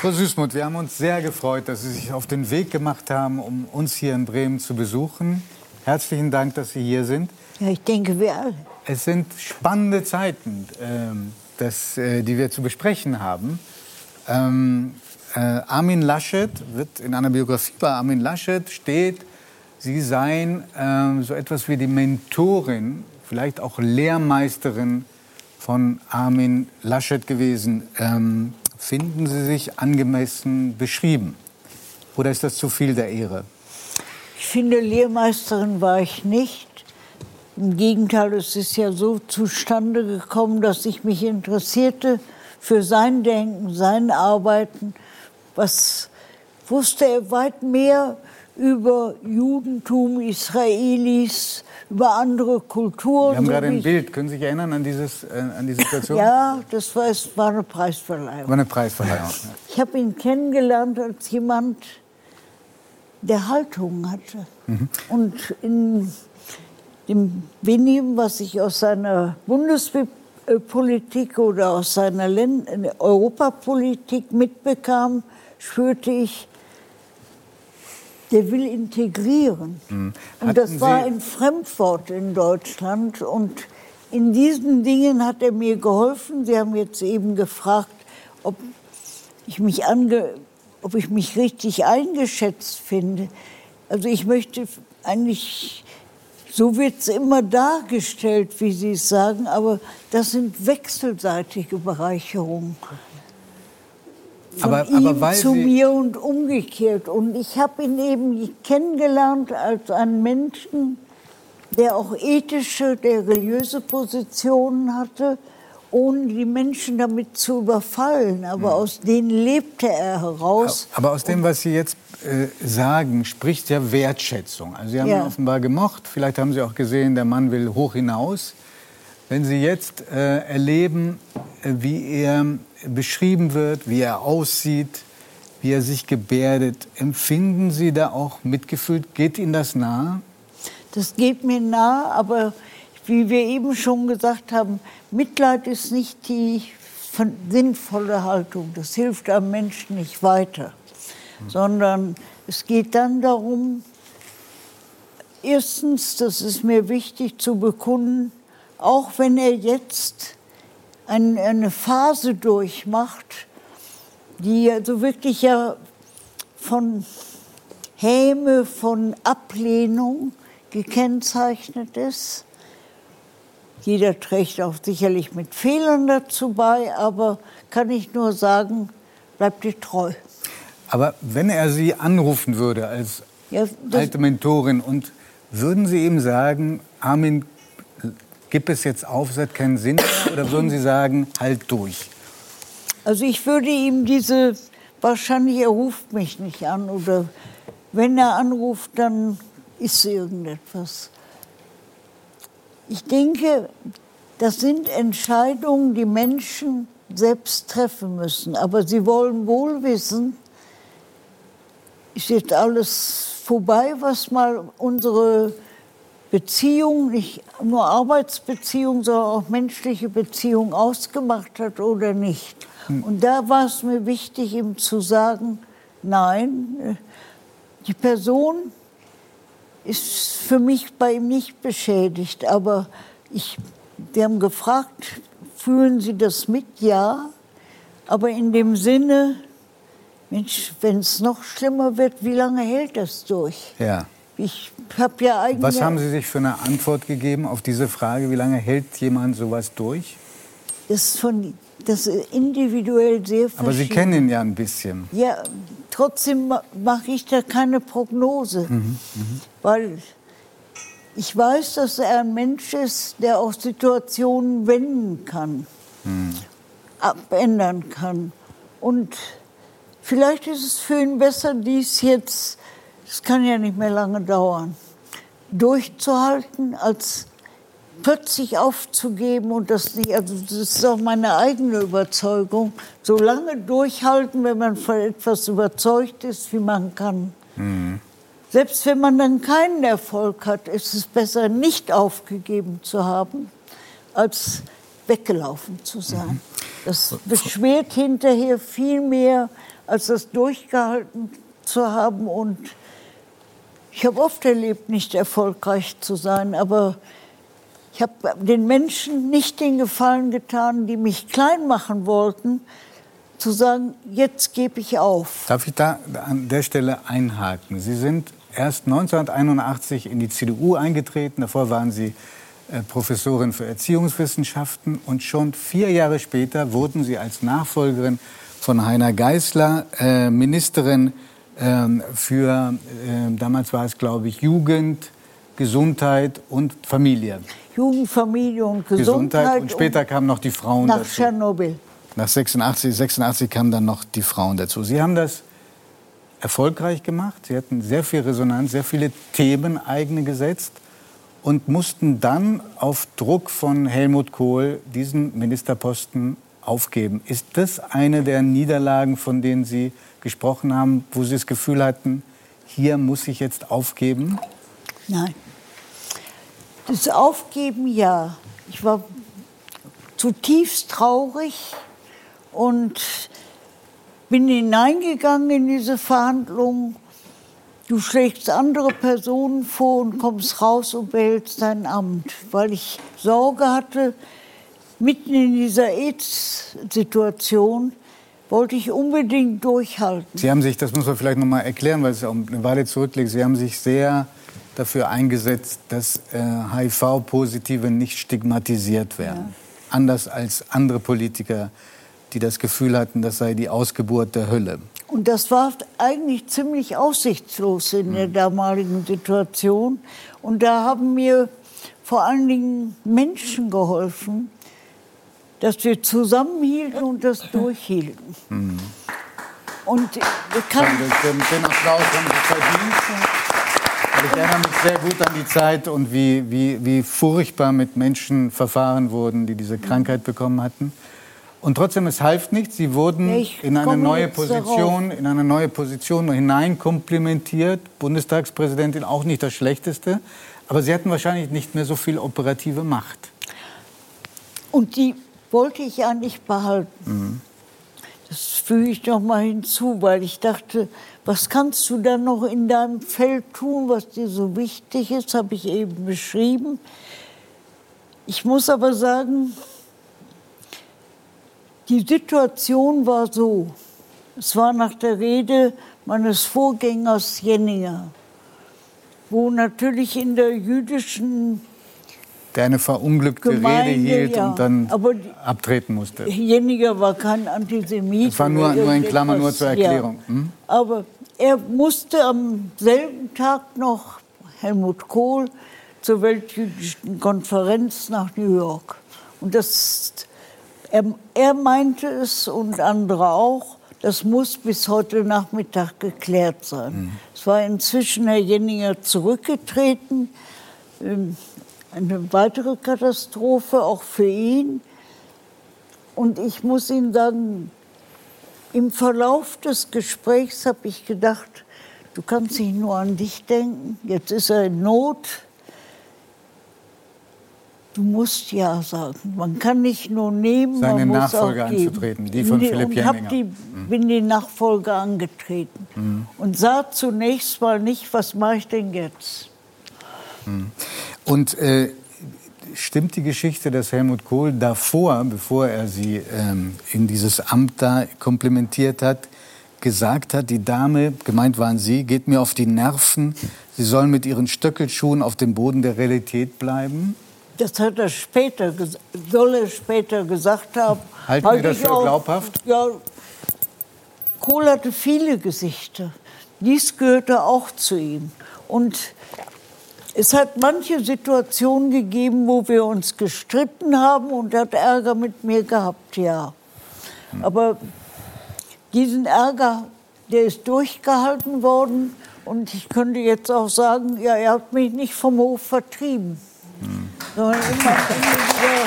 Frau Süßmuth, wir haben uns sehr gefreut, dass Sie sich auf den Weg gemacht haben, um uns hier in Bremen zu besuchen. Herzlichen Dank, dass Sie hier sind. Ja, ich denke, wir alle. Es sind spannende Zeiten, ähm, das, äh, die wir zu besprechen haben. Ähm, äh, Armin Laschet wird in einer Biografie bei Armin Laschet steht, Sie seien ähm, so etwas wie die Mentorin, vielleicht auch Lehrmeisterin von Armin Laschet gewesen. Finden Sie sich angemessen beschrieben? Oder ist das zu viel der Ehre? Ich finde, Lehrmeisterin war ich nicht. Im Gegenteil, es ist ja so zustande gekommen, dass ich mich interessierte für sein Denken, sein Arbeiten. Was wusste er weit mehr über Judentum, Israelis, über andere Kulturen. Wir haben gerade ein Bild. Können Sie sich erinnern an, dieses, äh, an die Situation? Ja, das war, es war eine Preisverleihung. War eine Preisverleihung. Ich habe ihn kennengelernt als jemand, der Haltung hatte. Und in dem wenigen, was ich aus seiner Bundespolitik oder aus seiner Län- äh, Europapolitik mitbekam, spürte ich, der will integrieren. Hatten Und das war ein Fremdwort in Deutschland. Und in diesen Dingen hat er mir geholfen. Sie haben jetzt eben gefragt, ob ich mich, ange ob ich mich richtig eingeschätzt finde. Also ich möchte eigentlich, so wird es immer dargestellt, wie Sie es sagen, aber das sind wechselseitige Bereicherungen. Von Aber- ihm aber zu mir und umgekehrt. Und ich habe ihn eben kennengelernt als einen Menschen, der auch ethische, der religiöse Positionen hatte, ohne die Menschen damit zu überfallen. Aber aus denen lebte er heraus. Aber aus dem, was Sie jetzt äh, sagen, spricht ja Wertschätzung. Also Sie haben Ja. ihn offenbar gemocht. Vielleicht haben Sie auch gesehen, der Mann will hoch hinaus. Wenn Sie jetzt äh, erleben, äh, wie er beschrieben wird, wie er aussieht, wie er sich gebärdet, empfinden Sie da auch Mitgefühl? Geht Ihnen das nahe? Das geht mir nahe, aber wie wir eben schon gesagt haben, Mitleid ist nicht die sinnvolle Haltung. Das hilft einem Menschen nicht weiter. Sondern es geht dann darum, erstens, das ist mir wichtig zu bekunden, auch wenn er jetzt ein, eine Phase durchmacht, die also wirklich ja von Häme, von Ablehnung gekennzeichnet ist. Jeder trägt auch sicherlich mit Fehlern dazu bei, aber kann ich nur sagen, bleibt dir treu. Aber wenn er Sie anrufen würde als Ja, alte Mentorin und würden Sie ihm sagen, Armin, gib es jetzt auf, es hat keinen Sinn oder würden Sie sagen, halt durch? Also ich würde ihm diese, wahrscheinlich er ruft mich nicht an oder wenn er anruft, dann ist irgendetwas. Ich denke, das sind Entscheidungen, die Menschen selbst treffen müssen. Aber sie wollen wohl wissen, ist jetzt alles vorbei, was mal unsere Beziehung, nicht nur Arbeitsbeziehung, sondern auch menschliche Beziehung ausgemacht hat oder nicht. Und da war es mir wichtig, ihm zu sagen, nein, äh, die Person ist für mich bei ihm nicht beschädigt, aber ich, wir haben gefragt, fühlen Sie das mit? Ja, aber in dem Sinne, Mensch, wenn es noch schlimmer wird, wie lange hält das durch? Ja. Ich habe ja eigentlich. Was haben Sie sich für eine Antwort gegeben auf diese Frage, wie lange hält jemand sowas durch? Das ist, von, das ist individuell sehr verschieden. Aber Sie kennen ihn ja ein bisschen. Ja, trotzdem ma- mache ich da keine Prognose, Mhm, weil ich weiß, dass er ein Mensch ist, der auch Situationen wenden kann, Mhm. abändern kann. Und vielleicht ist es für ihn besser, dies jetzt, das kann ja nicht mehr lange dauern, durchzuhalten, als plötzlich aufzugeben und das nicht, also das ist auch meine eigene Überzeugung, so lange durchhalten, wenn man von etwas überzeugt ist, wie man kann. Selbst wenn man dann keinen Erfolg hat, ist es besser, nicht aufgegeben zu haben, als weggelaufen zu sein. Das beschwert hinterher viel mehr, als das durchgehalten zu haben. Und ich habe oft erlebt, nicht erfolgreich zu sein, aber ich habe den Menschen nicht den Gefallen getan, die mich klein machen wollten, zu sagen, jetzt gebe ich auf. Darf ich da an der Stelle einhaken? Sie sind erst 1981 in die CDU eingetreten. Davor waren Sie äh, Professorin für Erziehungswissenschaften. Und schon vier Jahre später wurden Sie als Nachfolgerin von Heiner Geißler äh, Ministerin für, äh, damals war es, glaube ich, Jugend, Gesundheit und Familie. Jugend, Familie und Gesundheit. Gesundheit und später und kamen noch die Frauen nach dazu. Tschernobyl. Nach 86, 86 kamen dann noch die Frauen dazu. Sie haben das erfolgreich gemacht. Sie hatten sehr viel Resonanz, sehr viele Themen eigene gesetzt und mussten dann auf Druck von Helmut Kohl diesen Ministerposten aufgeben. Ist das eine der Niederlagen, von denen Sie gesprochen haben, wo Sie das Gefühl hatten, hier muss ich jetzt aufgeben? Nein. Das Aufgeben ja. Ich war zutiefst traurig und bin hineingegangen in diese Verhandlungen. Du schlägst andere Personen vor und kommst raus und behältst dein Amt, weil ich Sorge hatte, mitten in dieser AIDS-Situation wollte ich unbedingt durchhalten. Sie haben sich, das muss man vielleicht noch mal erklären, weil es auch eine Weile zurückliegt, Sie haben sich sehr dafür eingesetzt, dass äh, HIV-Positive nicht stigmatisiert werden. Ja. Anders als andere Politiker die das Gefühl hatten, das sei die Ausgeburt der Hölle. Und das war eigentlich ziemlich aussichtslos in der hm. damaligen Situation. Und da haben mir vor allen Dingen Menschen geholfen, dass wir zusammenhielten und das durchhielten. Mhm. Und ich kann den, den Applaus haben Sie verdient. Ich erinnere mich sehr gut an die Zeit und wie, wie, wie furchtbar mit Menschen verfahren wurden, die diese Krankheit bekommen hatten. Und trotzdem, es half nichts. Sie wurden in eine neue Position, in eine neue Position hineinkomplimentiert. Bundestagspräsidentin auch nicht das Schlechteste. Aber Sie hatten wahrscheinlich nicht mehr so viel operative Macht. Und die wollte ich ja nicht behalten. Mhm. Das füge ich noch mal hinzu, weil ich dachte, was kannst du dann noch in deinem Feld tun, was dir so wichtig ist, habe ich eben beschrieben. Ich muss aber sagen, die Situation war so. Es war nach der Rede meines Vorgängers Jenninger, wo natürlich in der jüdischen der eine verunglückte Gemeinde, Rede hielt ja, und dann abtreten musste. Jenninger war kein Antisemit. Das war nur, nur in Klammern, nur zur Erklärung. Ja. Hm? Aber er musste am selben Tag noch Helmut Kohl zur Weltjüdischen Konferenz nach New York. Und das er, er meinte es und andere auch, das muss bis heute Nachmittag geklärt sein. Mhm. Es war inzwischen Herr Jenninger zurückgetreten. Eine weitere Katastrophe, auch für ihn. Und ich muss Ihnen sagen, im Verlauf des Gesprächs habe ich gedacht, du kannst nicht nur an dich denken, jetzt ist er in Not, Du musst ja sagen. Man kann nicht nur nehmen, Seine man muss Nachfolge auch geben. anzutreten, die von Philipp Jenninger. Die, mhm. bin die Nachfolge angetreten mhm. und sah zunächst mal nicht, was mache ich denn jetzt. Mhm. Und äh, stimmt die Geschichte, dass Helmut Kohl davor, bevor er sie ähm, in dieses Amt da komplementiert hat, gesagt hat, die Dame, gemeint waren Sie, geht mir auf die Nerven, sie soll mit ihren Stöckelschuhen auf dem Boden der Realität bleiben? Das hat er später, soll er später gesagt haben. Halten Sie das für auch, glaubhaft? Ja, Kohl hatte viele Gesichter. Dies gehörte auch zu ihm. Und es hat manche Situationen gegeben, wo wir uns gestritten haben und er hat Ärger mit mir gehabt, ja. Aber diesen Ärger, der ist durchgehalten worden. Und ich könnte jetzt auch sagen, ja, er hat mich nicht vom Hof vertrieben. Hm sondern immer wieder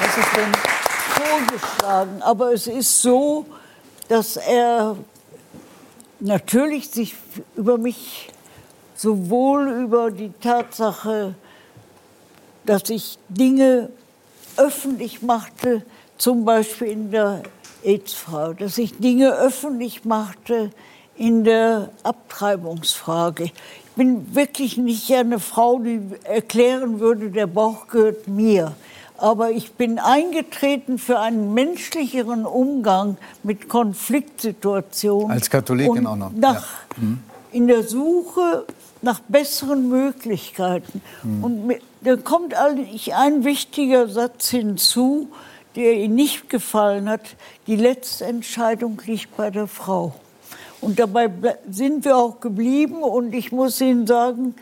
was ist denn vorgeschlagen. Aber es ist so, dass er natürlich sich über mich sowohl über die Tatsache, dass ich Dinge öffentlich machte, zum Beispiel in der AIDS-Frau, dass ich Dinge öffentlich machte in der Abtreibungsfrage. Ich bin wirklich nicht eine Frau, die erklären würde, der Bauch gehört mir. Aber ich bin eingetreten für einen menschlicheren Umgang mit Konfliktsituationen. Als Katholikin auch noch. Nach, ja. mhm. In der Suche nach besseren Möglichkeiten. Mhm. Und da kommt eigentlich ein wichtiger Satz hinzu, der Ihnen nicht gefallen hat. Die letzte Entscheidung liegt bei der Frau. Und dabei sind wir auch geblieben. Und ich muss Ihnen sagen,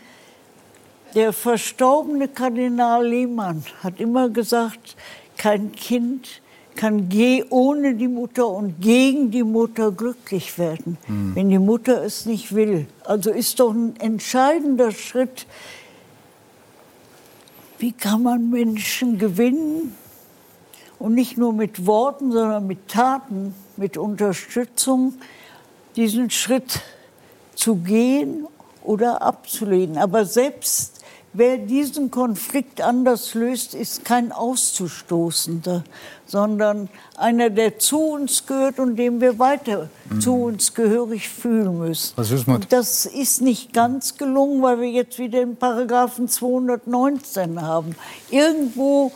der verstorbene Kardinal Lehmann hat immer gesagt, kein Kind kann ohne die Mutter und gegen die Mutter glücklich werden, mhm. wenn die Mutter es nicht will. Also ist doch ein entscheidender Schritt, wie kann man Menschen gewinnen und nicht nur mit Worten, sondern mit Taten, mit Unterstützung, diesen Schritt zu gehen oder abzulehnen. Aber selbst wer diesen Konflikt anders löst, ist kein Auszustoßender, sondern einer, der zu uns gehört und dem wir weiter mhm. zu uns gehörig fühlen müssen. Und das ist nicht ganz gelungen, weil wir jetzt wieder den Paragraphen 219 haben. Irgendwo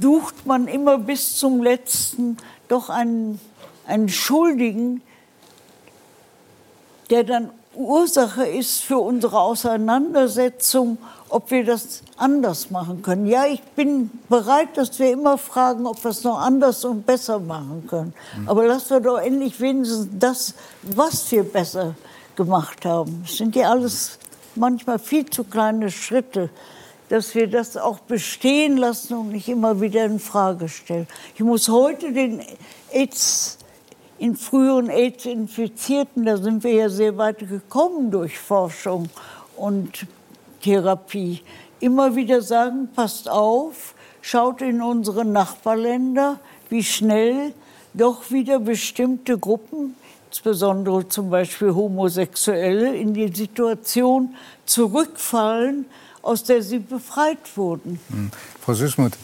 sucht man immer bis zum letzten doch einen, einen Schuldigen, der dann Ursache ist für unsere Auseinandersetzung ob wir das anders machen können. Ja, ich bin bereit, dass wir immer fragen, ob wir es noch anders und besser machen können. Mhm. Aber lassen wir doch endlich wenigstens das, was wir besser gemacht haben. Es sind ja alles manchmal viel zu kleine Schritte, dass wir das auch bestehen lassen und nicht immer wieder in Frage stellen. Ich muss heute den AIDS in früheren AIDS-Infizierten, da sind wir ja sehr weit gekommen durch Forschung und Therapie. Immer wieder sagen, passt auf, schaut in unsere Nachbarländer, wie schnell doch wieder bestimmte Gruppen, insbesondere zum Beispiel Homosexuelle, in die Situation zurückfallen, aus der sie befreit wurden. Hm. Frau Süßmuth,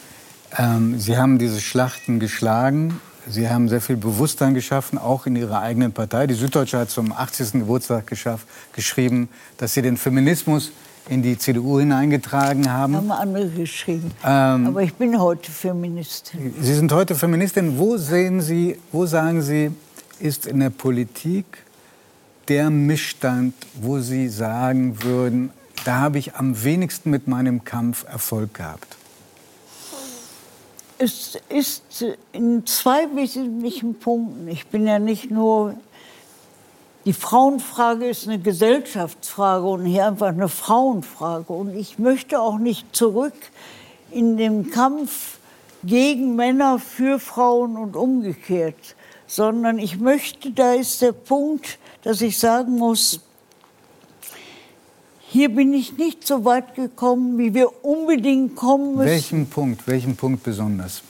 ähm, Sie haben diese Schlachten geschlagen. Sie haben sehr viel Bewusstsein geschaffen, auch in Ihrer eigenen Partei. Die Süddeutsche hat zum 80. Geburtstag geschrieben, dass Sie den Feminismus in die CDU hineingetragen haben. Haben andere geschrieben. Ähm, Aber ich bin heute Feministin. Sie sind heute Feministin. Wo sehen Sie, wo sagen Sie, ist in der Politik der Missstand, wo Sie sagen würden, da habe ich am wenigsten mit meinem Kampf Erfolg gehabt? Es ist in zwei wesentlichen Punkten. Ich bin ja nicht nur die Frauenfrage ist eine Gesellschaftsfrage und hier einfach eine Frauenfrage. Und ich möchte auch nicht zurück in den Kampf gegen Männer für Frauen und umgekehrt, sondern ich möchte, da ist der Punkt, dass ich sagen muss, hier bin ich nicht so weit gekommen, wie wir unbedingt kommen müssen. Welchen Punkt, welchen Punkt besonders?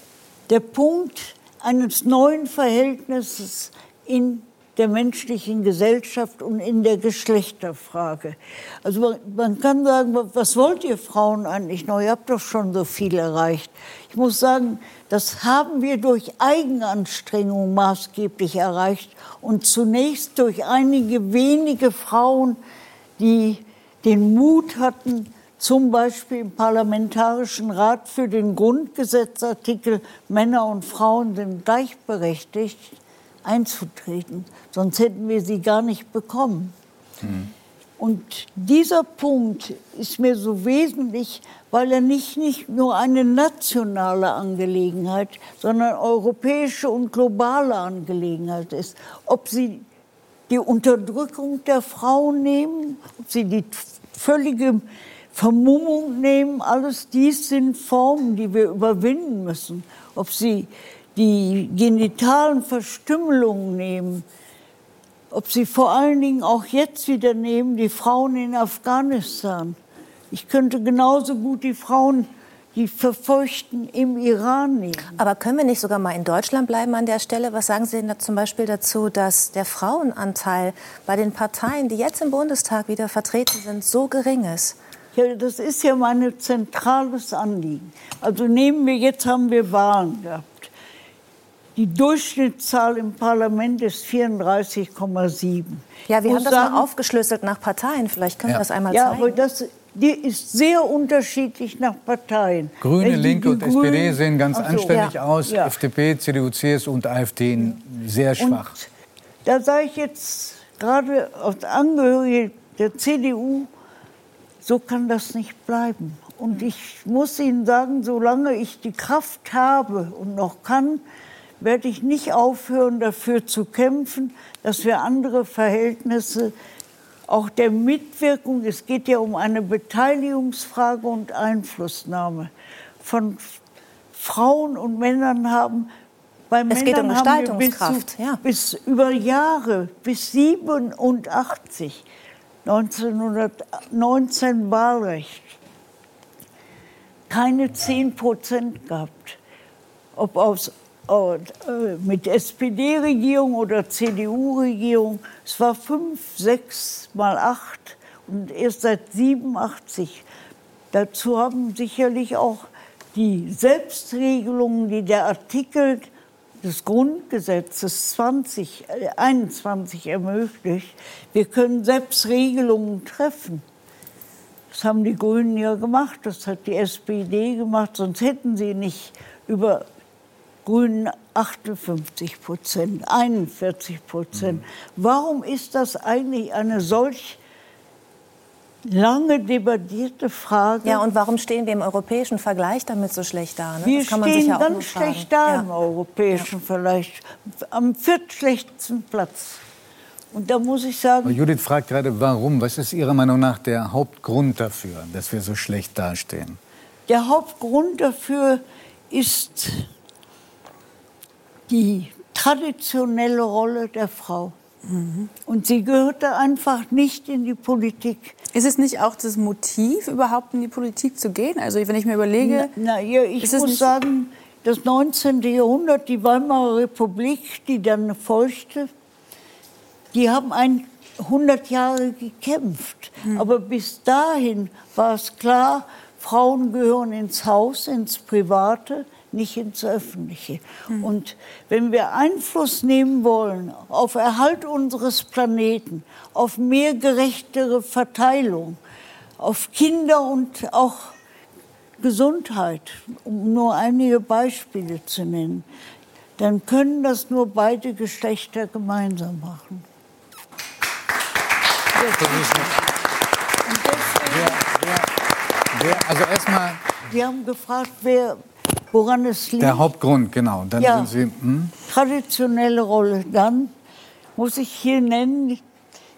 Der Punkt eines neuen Verhältnisses in der menschlichen Gesellschaft und in der Geschlechterfrage. Also man, man, kann sagen, was wollt ihr Frauen eigentlich noch? Ihr habt doch schon so viel erreicht. Ich muss sagen, das haben wir durch Eigenanstrengung maßgeblich erreicht und zunächst durch einige wenige Frauen, die den Mut hatten, zum Beispiel im Parlamentarischen Rat für den Grundgesetzartikel Männer und Frauen sind gleichberechtigt einzutreten. Sonst hätten wir sie gar nicht bekommen. Mhm. Und dieser Punkt ist mir so wesentlich, weil er nicht, nicht nur eine nationale Angelegenheit, sondern europäische und globale Angelegenheit ist. Ob Sie die Unterdrückung der Frauen nehmen, ob Sie die völlige Vermummung nehmen, alles dies sind Formen, die wir überwinden müssen. Ob Sie die genitalen Verstümmelungen nehmen, ob sie vor allen Dingen auch jetzt wieder nehmen, die Frauen in Afghanistan. Ich könnte genauso gut die Frauen, die Verfeuchten im Iran nehmen. Aber können wir nicht sogar mal in Deutschland bleiben an der Stelle? Was sagen Sie denn da zum Beispiel dazu, dass der Frauenanteil bei den Parteien, die jetzt im Bundestag wieder vertreten sind, so gering ist? Ja, das ist ja mein zentrales Anliegen. Also nehmen wir, jetzt haben wir Wahlen gehabt. Die Durchschnittszahl im Parlament ist 34,7. Ja, wir haben das sagen, mal aufgeschlüsselt nach Parteien. Vielleicht können ja. wir das einmal ja, zeigen. Ja, aber das die ist sehr unterschiedlich nach Parteien. Grüne, Linke und Grünen, SPD sehen ganz so, anständig ja, aus. Ja. FDP, CDU, CSU und AfD sehr schwach. Und da sage ich jetzt gerade als Angehörige der CDU, so kann das nicht bleiben. Und ich muss Ihnen sagen, solange ich die Kraft habe und noch kann, werde ich nicht aufhören, dafür zu kämpfen, dass wir andere Verhältnisse auch der Mitwirkung, es geht ja um eine Beteiligungsfrage und Einflussnahme von Frauen und Männern haben. Bei es Männern geht um Gestaltungskraft. Bis, ja. bis über Jahre, bis 87, 1919 Wahlrecht, keine 10 Prozent gehabt. Ob aus mit SPD-Regierung oder CDU-Regierung. Es war fünf, sechs mal acht und erst seit 87. Dazu haben sicherlich auch die Selbstregelungen, die der Artikel des Grundgesetzes 20, 21 äh, ermöglicht. Wir können Selbstregelungen treffen. Das haben die Grünen ja gemacht, das hat die SPD gemacht, sonst hätten sie nicht über Grünen 58 Prozent, 41 Prozent. Mhm. Warum ist das eigentlich eine solch lange debattierte Frage? Ja, und warum stehen wir im europäischen Vergleich damit so schlecht da? Ne? Wir stehen ja ganz schlecht da ja. im europäischen ja. Vergleich, am viertschlechtesten Platz. Und da muss ich sagen. Judith fragt gerade, warum? Was ist Ihrer Meinung nach der Hauptgrund dafür, dass wir so schlecht dastehen? Der Hauptgrund dafür ist die traditionelle Rolle der Frau. Mhm. Und sie gehörte einfach nicht in die Politik. Ist es nicht auch das Motiv, überhaupt in die Politik zu gehen? Also wenn ich mir überlege... Na, na ja, ich muss sagen, das 19. Jahrhundert, die Weimarer Republik, die dann folgte, die haben ein 100 Jahre gekämpft. Mhm. Aber bis dahin war es klar, Frauen gehören ins Haus, ins Private nicht ins Öffentliche. Mhm. Und wenn wir Einfluss nehmen wollen auf Erhalt unseres Planeten, auf mehr gerechtere Verteilung, auf Kinder und auch Gesundheit, um nur einige Beispiele zu nennen, dann können das nur beide Geschlechter gemeinsam machen. Wer, wer, also erstmal. Sie haben gefragt, wer, woran es liegt. Der Hauptgrund, genau. Dann ja, sind Sie, hm? Traditionelle Rolle. Dann muss ich hier nennen,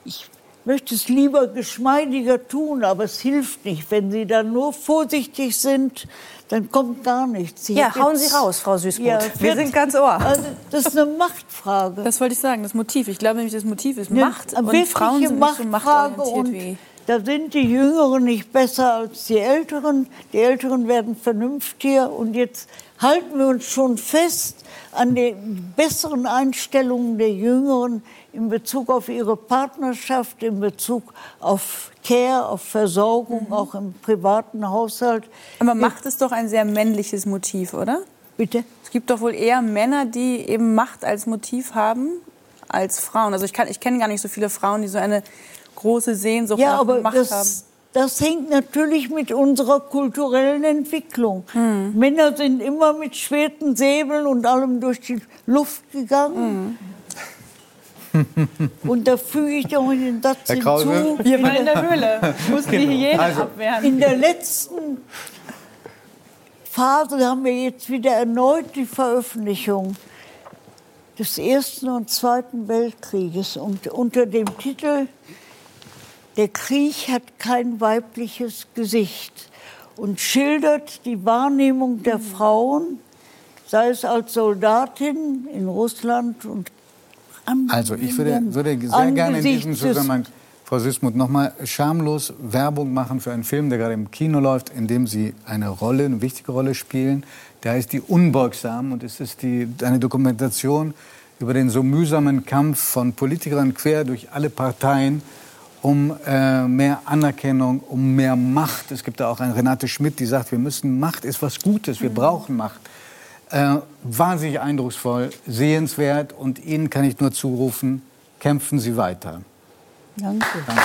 ich möchte es lieber geschmeidiger tun, aber es hilft nicht. Wenn Sie dann nur vorsichtig sind, dann kommt gar nichts. Sie ja, hauen Sie raus, Frau Süßmuth. Ja, Wir sind ganz ohr. Also, das ist eine Machtfrage. Das wollte ich sagen, das Motiv. Ich glaube nämlich, das Motiv ist Macht. Eine und Frauen sind nicht so machtorientiert wie... Da sind die Jüngeren nicht besser als die Älteren. Die Älteren werden vernünftiger. Und jetzt halten wir uns schon fest an den besseren Einstellungen der Jüngeren in Bezug auf ihre Partnerschaft, in Bezug auf Care, auf Versorgung, mhm. auch im privaten Haushalt. Aber Macht ist doch ein sehr männliches Motiv, oder? Bitte? Es gibt doch wohl eher Männer, die eben Macht als Motiv haben, als Frauen. Also ich, ich kenne gar nicht so viele Frauen, die so eine große Sehnsucht ja, nach Macht das, haben. Das hängt natürlich mit unserer kulturellen Entwicklung. Mhm. Männer sind immer mit Schwerten, Säbeln und allem durch die Luft gegangen. Mhm. Und da füge ich noch den Satz Herr Krause. hinzu. Wir waren in der Höhle, mussten genau. Hyänen also. abwehren. In der letzten Phase haben wir jetzt wieder erneut die Veröffentlichung des Ersten und Zweiten Weltkrieges und unter dem Titel der Krieg hat kein weibliches Gesicht und schildert die Wahrnehmung der Frauen, sei es als Soldatin in Russland und Also ich würde, würde sehr gerne in diesem Zusammenhang, Frau Süßmuth, nochmal schamlos Werbung machen für einen Film, der gerade im Kino läuft, in dem Sie eine Rolle, eine wichtige Rolle spielen. Der heißt Die Unbeugsamen und es ist die, eine Dokumentation über den so mühsamen Kampf von Politikern quer durch alle Parteien um äh, mehr Anerkennung, um mehr Macht. Es gibt da auch einen Renate Schmidt, die sagt, wir müssen Macht ist was Gutes, wir mhm. brauchen Macht. Äh, wahnsinnig eindrucksvoll, sehenswert und Ihnen kann ich nur zurufen, kämpfen Sie weiter. Danke. Danke.